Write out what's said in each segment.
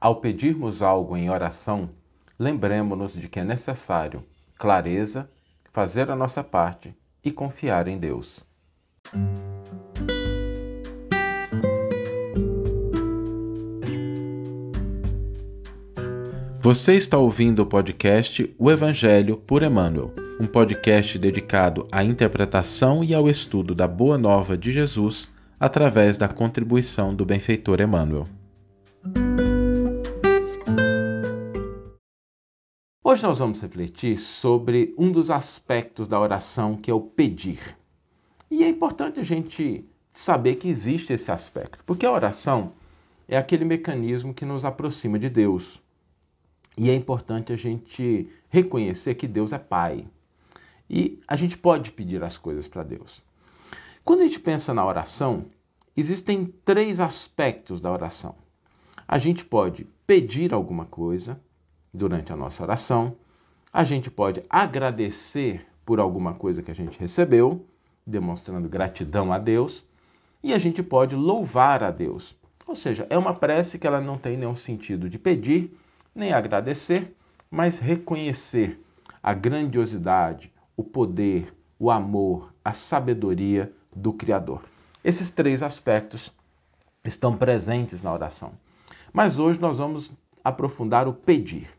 Ao pedirmos algo em oração, lembremos-nos de que é necessário clareza, fazer a nossa parte e confiar em Deus. Você está ouvindo o podcast O Evangelho por Emmanuel, um podcast dedicado à interpretação e ao estudo da Boa Nova de Jesus através da contribuição do benfeitor Emmanuel. Hoje nós vamos refletir sobre um dos aspectos da oração que é o pedir. E é importante a gente saber que existe esse aspecto, porque a oração é aquele mecanismo que nos aproxima de Deus. E é importante a gente reconhecer que Deus é Pai. E a gente pode pedir as coisas para Deus. Quando a gente pensa na oração, existem três aspectos da oração. A gente pode pedir alguma coisa, durante a nossa oração. A gente pode agradecer por alguma coisa que a gente recebeu, demonstrando gratidão a Deus, e a gente pode louvar a Deus. Ou seja, é uma prece que ela não tem nenhum sentido de pedir, nem agradecer, mas reconhecer a grandiosidade, o poder, o amor, a sabedoria do Criador. Esses três aspectos estão presentes na oração. Mas hoje nós vamos aprofundar o pedir.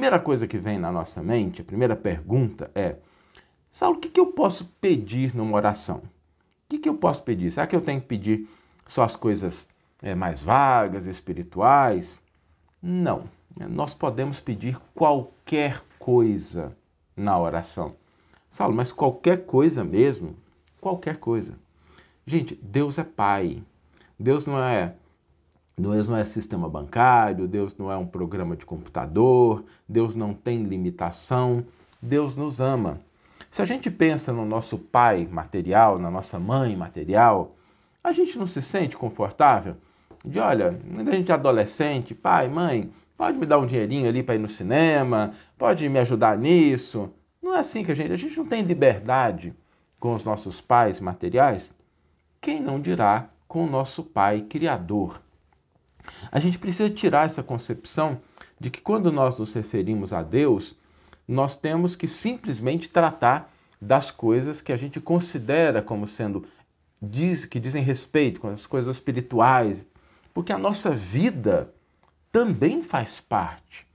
Primeira coisa que vem na nossa mente, a primeira pergunta é: Saulo, o que, que eu posso pedir numa oração? O que, que eu posso pedir? Será que eu tenho que pedir só as coisas é, mais vagas, espirituais? Não. Nós podemos pedir qualquer coisa na oração. Saulo, mas qualquer coisa mesmo? Qualquer coisa. Gente, Deus é Pai. Deus não é Deus não é sistema bancário, Deus não é um programa de computador, Deus não tem limitação, Deus nos ama. Se a gente pensa no nosso pai material, na nossa mãe material, a gente não se sente confortável de, olha, a gente é adolescente, pai, mãe, pode me dar um dinheirinho ali para ir no cinema, pode me ajudar nisso. Não é assim que a gente, a gente não tem liberdade com os nossos pais materiais. Quem não dirá com o nosso pai criador? A gente precisa tirar essa concepção de que quando nós nos referimos a Deus, nós temos que simplesmente tratar das coisas que a gente considera como sendo diz, que dizem respeito com as coisas espirituais, porque a nossa vida também faz parte.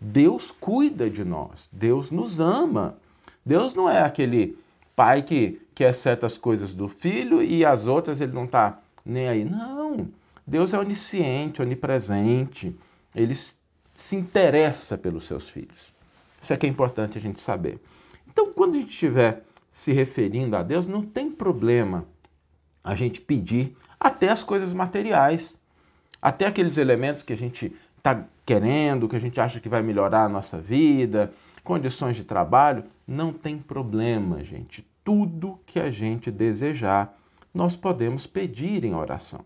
Deus cuida de nós, Deus nos ama. Deus não é aquele pai que quer certas coisas do filho e as outras ele não está nem aí. Não. Deus é onisciente, onipresente, ele se interessa pelos seus filhos. Isso é que é importante a gente saber. Então, quando a gente estiver se referindo a Deus, não tem problema a gente pedir até as coisas materiais, até aqueles elementos que a gente está querendo, que a gente acha que vai melhorar a nossa vida, condições de trabalho, não tem problema, gente. Tudo que a gente desejar, nós podemos pedir em oração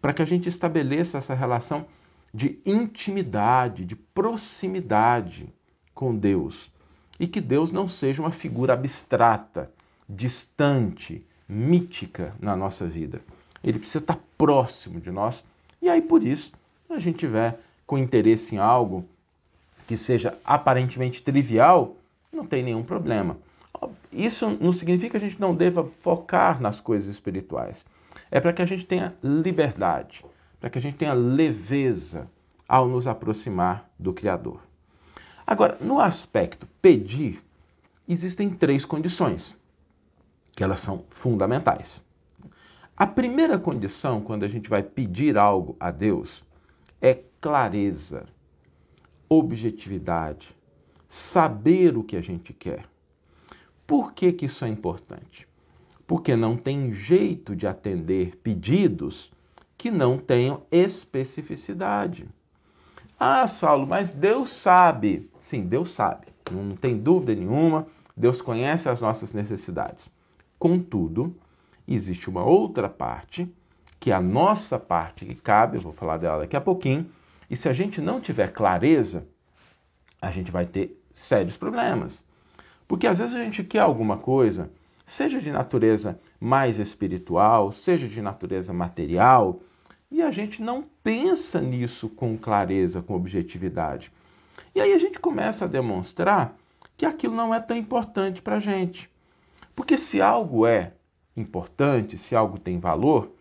para que a gente estabeleça essa relação de intimidade, de proximidade com Deus. E que Deus não seja uma figura abstrata, distante, mítica na nossa vida. Ele precisa estar próximo de nós. E aí, por isso, a gente tiver com interesse em algo que seja aparentemente trivial, não tem nenhum problema. Isso não significa que a gente não deva focar nas coisas espirituais é para que a gente tenha liberdade, para que a gente tenha leveza ao nos aproximar do Criador. Agora, no aspecto pedir, existem três condições, que elas são fundamentais. A primeira condição, quando a gente vai pedir algo a Deus, é clareza, objetividade, saber o que a gente quer. Por que, que isso é importante? Porque não tem jeito de atender pedidos que não tenham especificidade. Ah, Saulo, mas Deus sabe. Sim, Deus sabe. Não tem dúvida nenhuma. Deus conhece as nossas necessidades. Contudo, existe uma outra parte, que é a nossa parte que cabe, eu vou falar dela daqui a pouquinho, e se a gente não tiver clareza, a gente vai ter sérios problemas. Porque às vezes a gente quer alguma coisa seja de natureza mais espiritual, seja de natureza material, e a gente não pensa nisso com clareza, com objetividade. E aí a gente começa a demonstrar que aquilo não é tão importante para a gente. Porque se algo é importante, se algo tem valor,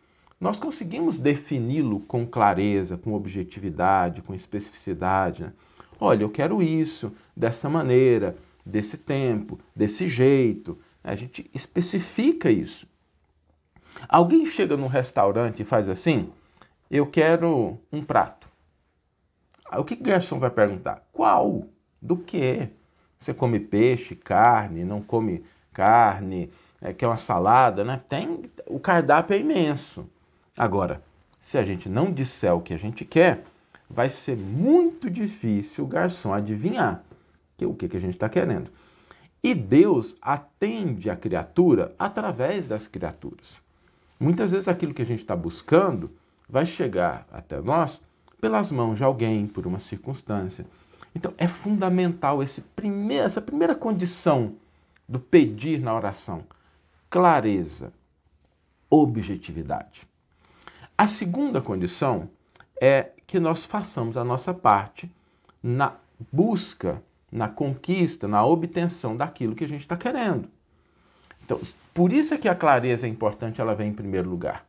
nós conseguimos defini-lo com clareza, com objetividade, com especificidade. Né? Olha, eu quero isso, dessa maneira, desse tempo, desse jeito. A gente especifica isso. Alguém chega num restaurante e faz assim: eu quero um prato. O que o garçom vai perguntar? Qual? Do que? Você come peixe, carne, não come carne, é, quer uma salada, né? Tem, o cardápio é imenso. Agora, se a gente não disser o que a gente quer, vai ser muito difícil o garçom adivinhar que, o que, que a gente está querendo. E Deus atende a criatura através das criaturas. Muitas vezes aquilo que a gente está buscando vai chegar até nós pelas mãos de alguém, por uma circunstância. Então é fundamental primeiro, essa primeira condição do pedir na oração: clareza, objetividade. A segunda condição é que nós façamos a nossa parte na busca, na conquista, na obtenção daquilo que a gente está querendo. Então, por isso é que a clareza é importante, ela vem em primeiro lugar.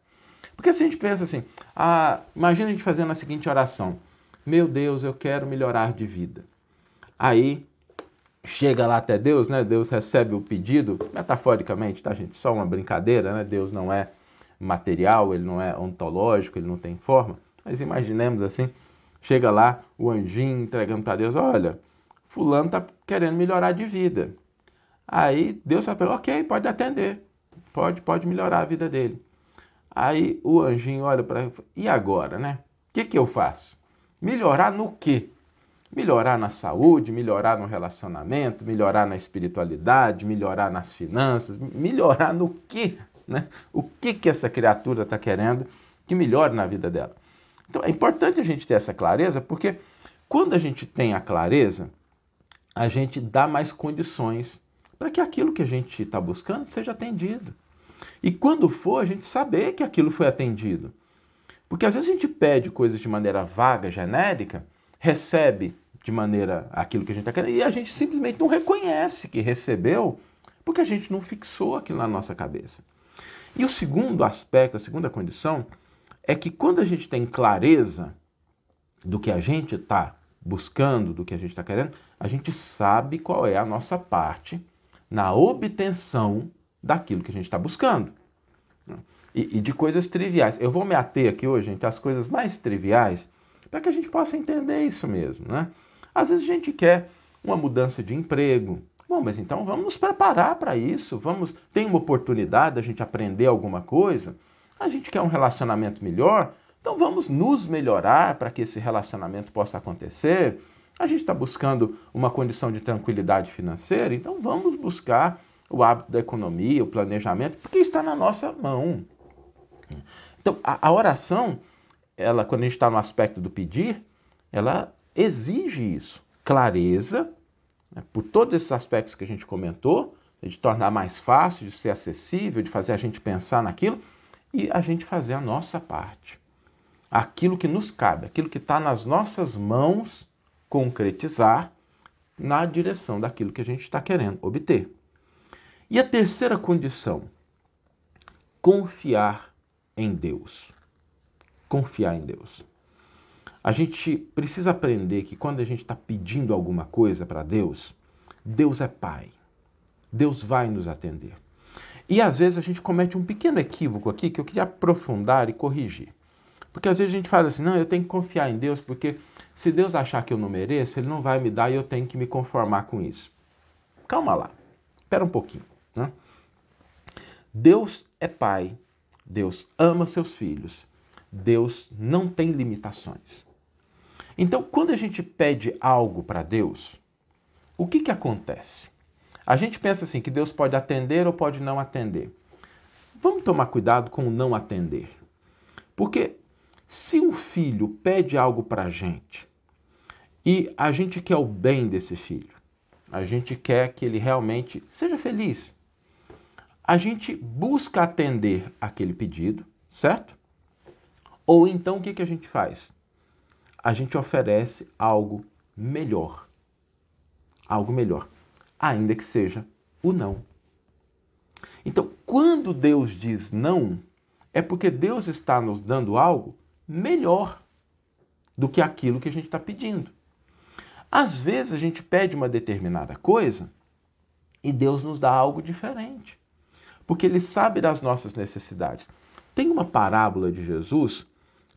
Porque se a gente pensa assim, ah, imagina a gente fazendo a seguinte oração: Meu Deus, eu quero melhorar de vida. Aí chega lá até Deus, né? Deus recebe o pedido, metaforicamente, tá, gente? Só uma brincadeira, né? Deus não é material, ele não é ontológico, ele não tem forma. Mas imaginemos assim, chega lá o anjinho entregando para Deus, olha, fulano está querendo melhorar de vida. Aí Deus fala, ok, pode atender, pode, pode melhorar a vida dele. Aí o anjinho olha para e agora, né? O que, que eu faço? Melhorar no quê? Melhorar na saúde, melhorar no relacionamento, melhorar na espiritualidade, melhorar nas finanças, melhorar no quê? Né? O que, que essa criatura está querendo que melhore na vida dela? Então é importante a gente ter essa clareza, porque quando a gente tem a clareza, a gente dá mais condições para que aquilo que a gente está buscando seja atendido. E quando for, a gente saber que aquilo foi atendido. Porque às vezes a gente pede coisas de maneira vaga, genérica, recebe de maneira aquilo que a gente está querendo, e a gente simplesmente não reconhece que recebeu, porque a gente não fixou aquilo na nossa cabeça. E o segundo aspecto, a segunda condição, é que quando a gente tem clareza do que a gente está buscando, do que a gente está querendo, a gente sabe qual é a nossa parte na obtenção daquilo que a gente está buscando. E, e, de coisas triviais. Eu vou me ater aqui hoje, gente, às coisas mais triviais, para que a gente possa entender isso mesmo. Né? Às vezes a gente quer uma mudança de emprego, Bom, mas então vamos nos preparar para isso. Vamos, tem uma oportunidade da gente aprender alguma coisa. A gente quer um relacionamento melhor, então vamos nos melhorar para que esse relacionamento possa acontecer. A gente está buscando uma condição de tranquilidade financeira, então vamos buscar o hábito da economia, o planejamento, porque está na nossa mão. Então, a, a oração, ela, quando a gente está no aspecto do pedir, ela exige isso: clareza né, por todos esses aspectos que a gente comentou, de tornar mais fácil, de ser acessível, de fazer a gente pensar naquilo e a gente fazer a nossa parte. Aquilo que nos cabe, aquilo que está nas nossas mãos concretizar na direção daquilo que a gente está querendo obter. E a terceira condição, confiar em Deus. Confiar em Deus. A gente precisa aprender que quando a gente está pedindo alguma coisa para Deus, Deus é Pai. Deus vai nos atender. E às vezes a gente comete um pequeno equívoco aqui que eu queria aprofundar e corrigir. Porque às vezes a gente fala assim: não, eu tenho que confiar em Deus, porque se Deus achar que eu não mereço, Ele não vai me dar e eu tenho que me conformar com isso. Calma lá, espera um pouquinho. Né? Deus é Pai, Deus ama seus filhos, Deus não tem limitações. Então, quando a gente pede algo para Deus, o que, que acontece? A gente pensa assim que Deus pode atender ou pode não atender. Vamos tomar cuidado com o não atender. Porque se um filho pede algo para a gente e a gente quer o bem desse filho, a gente quer que ele realmente seja feliz, a gente busca atender aquele pedido, certo? Ou então o que, que a gente faz? A gente oferece algo melhor. Algo melhor. Ainda que seja o não. Então, quando Deus diz não, é porque Deus está nos dando algo melhor do que aquilo que a gente está pedindo. Às vezes a gente pede uma determinada coisa e Deus nos dá algo diferente, porque Ele sabe das nossas necessidades. Tem uma parábola de Jesus,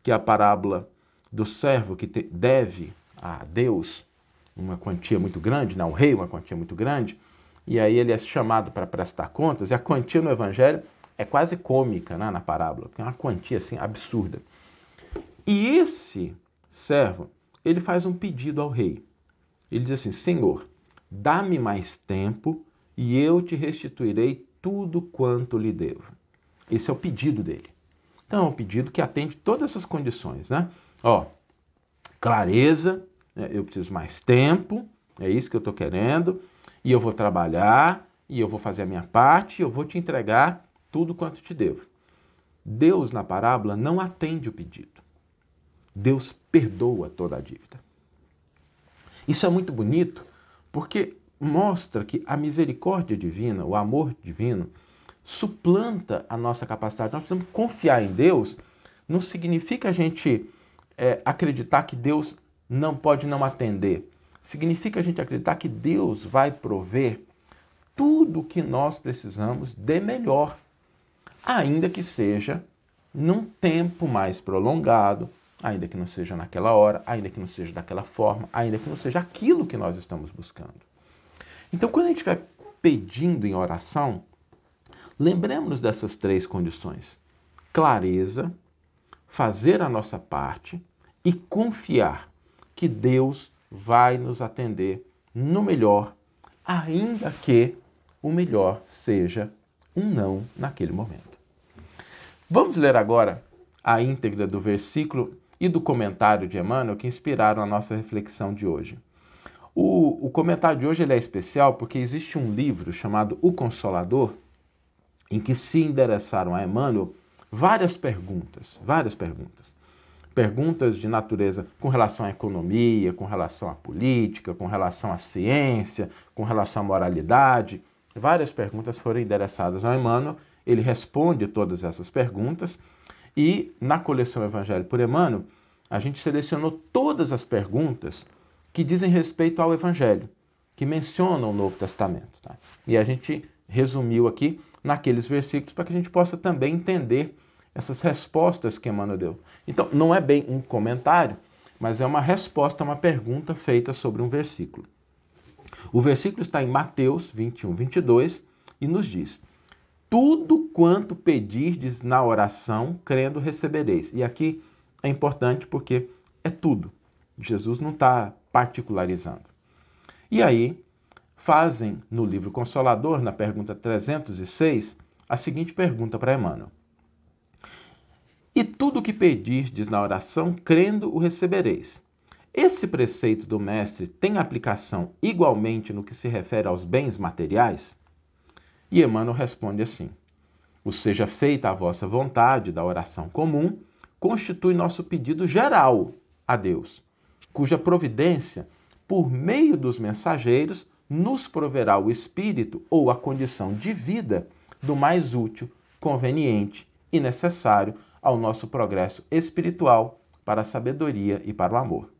que é a parábola do servo que deve a Deus uma quantia muito grande, não, o rei uma quantia muito grande, e aí ele é chamado para prestar contas, e a quantia no Evangelho é quase cômica né, na parábola, porque é uma quantia assim absurda. E esse servo, ele faz um pedido ao rei. Ele diz assim: Senhor, dá-me mais tempo e eu te restituirei tudo quanto lhe devo. Esse é o pedido dele. Então, é um pedido que atende todas essas condições, né? Ó, clareza, né? eu preciso mais tempo, é isso que eu estou querendo, e eu vou trabalhar, e eu vou fazer a minha parte, e eu vou te entregar tudo quanto te devo. Deus, na parábola, não atende o pedido. Deus perdoa toda a dívida. Isso é muito bonito porque mostra que a misericórdia divina, o amor divino, suplanta a nossa capacidade. Nós precisamos confiar em Deus. Não significa a gente é, acreditar que Deus não pode não atender. Significa a gente acreditar que Deus vai prover tudo o que nós precisamos de melhor ainda que seja num tempo mais prolongado, ainda que não seja naquela hora, ainda que não seja daquela forma, ainda que não seja aquilo que nós estamos buscando. Então, quando a gente estiver pedindo em oração, lembremos dessas três condições: clareza, fazer a nossa parte e confiar que Deus vai nos atender no melhor, ainda que o melhor seja um não naquele momento. Vamos ler agora a íntegra do versículo e do comentário de Emmanuel que inspiraram a nossa reflexão de hoje. O, o comentário de hoje é especial porque existe um livro chamado O Consolador, em que se endereçaram a Emmanuel várias perguntas, várias perguntas. Perguntas de natureza com relação à economia, com relação à política, com relação à ciência, com relação à moralidade. Várias perguntas foram endereçadas ao Emmanuel ele responde todas essas perguntas e na coleção Evangelho por Emmanuel, a gente selecionou todas as perguntas que dizem respeito ao Evangelho, que mencionam o Novo Testamento. Tá? E a gente resumiu aqui naqueles versículos para que a gente possa também entender essas respostas que Emmanuel deu. Então, não é bem um comentário, mas é uma resposta a uma pergunta feita sobre um versículo. O versículo está em Mateus 21, 22 e nos diz: tudo quanto pedirdes na oração, crendo recebereis. E aqui é importante porque é tudo. Jesus não está particularizando. E aí, fazem no livro Consolador, na pergunta 306, a seguinte pergunta para Emmanuel. E tudo que pedirdes na oração, crendo, o recebereis. Esse preceito do Mestre tem aplicação igualmente no que se refere aos bens materiais? E Emmanuel responde assim: O seja feita a vossa vontade da oração comum constitui nosso pedido geral a Deus, cuja providência, por meio dos mensageiros, nos proverá o espírito ou a condição de vida do mais útil, conveniente e necessário ao nosso progresso espiritual para a sabedoria e para o amor.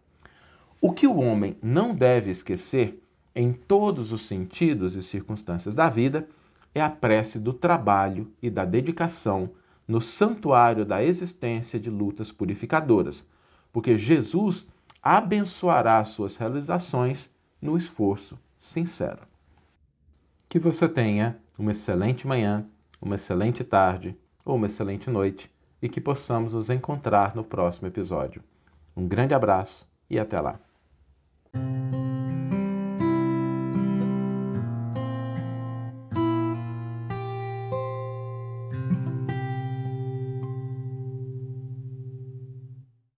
O que o homem não deve esquecer em todos os sentidos e circunstâncias da vida é a prece do trabalho e da dedicação no santuário da existência de lutas purificadoras, porque Jesus abençoará suas realizações no esforço sincero. Que você tenha uma excelente manhã, uma excelente tarde ou uma excelente noite e que possamos nos encontrar no próximo episódio. Um grande abraço e até lá!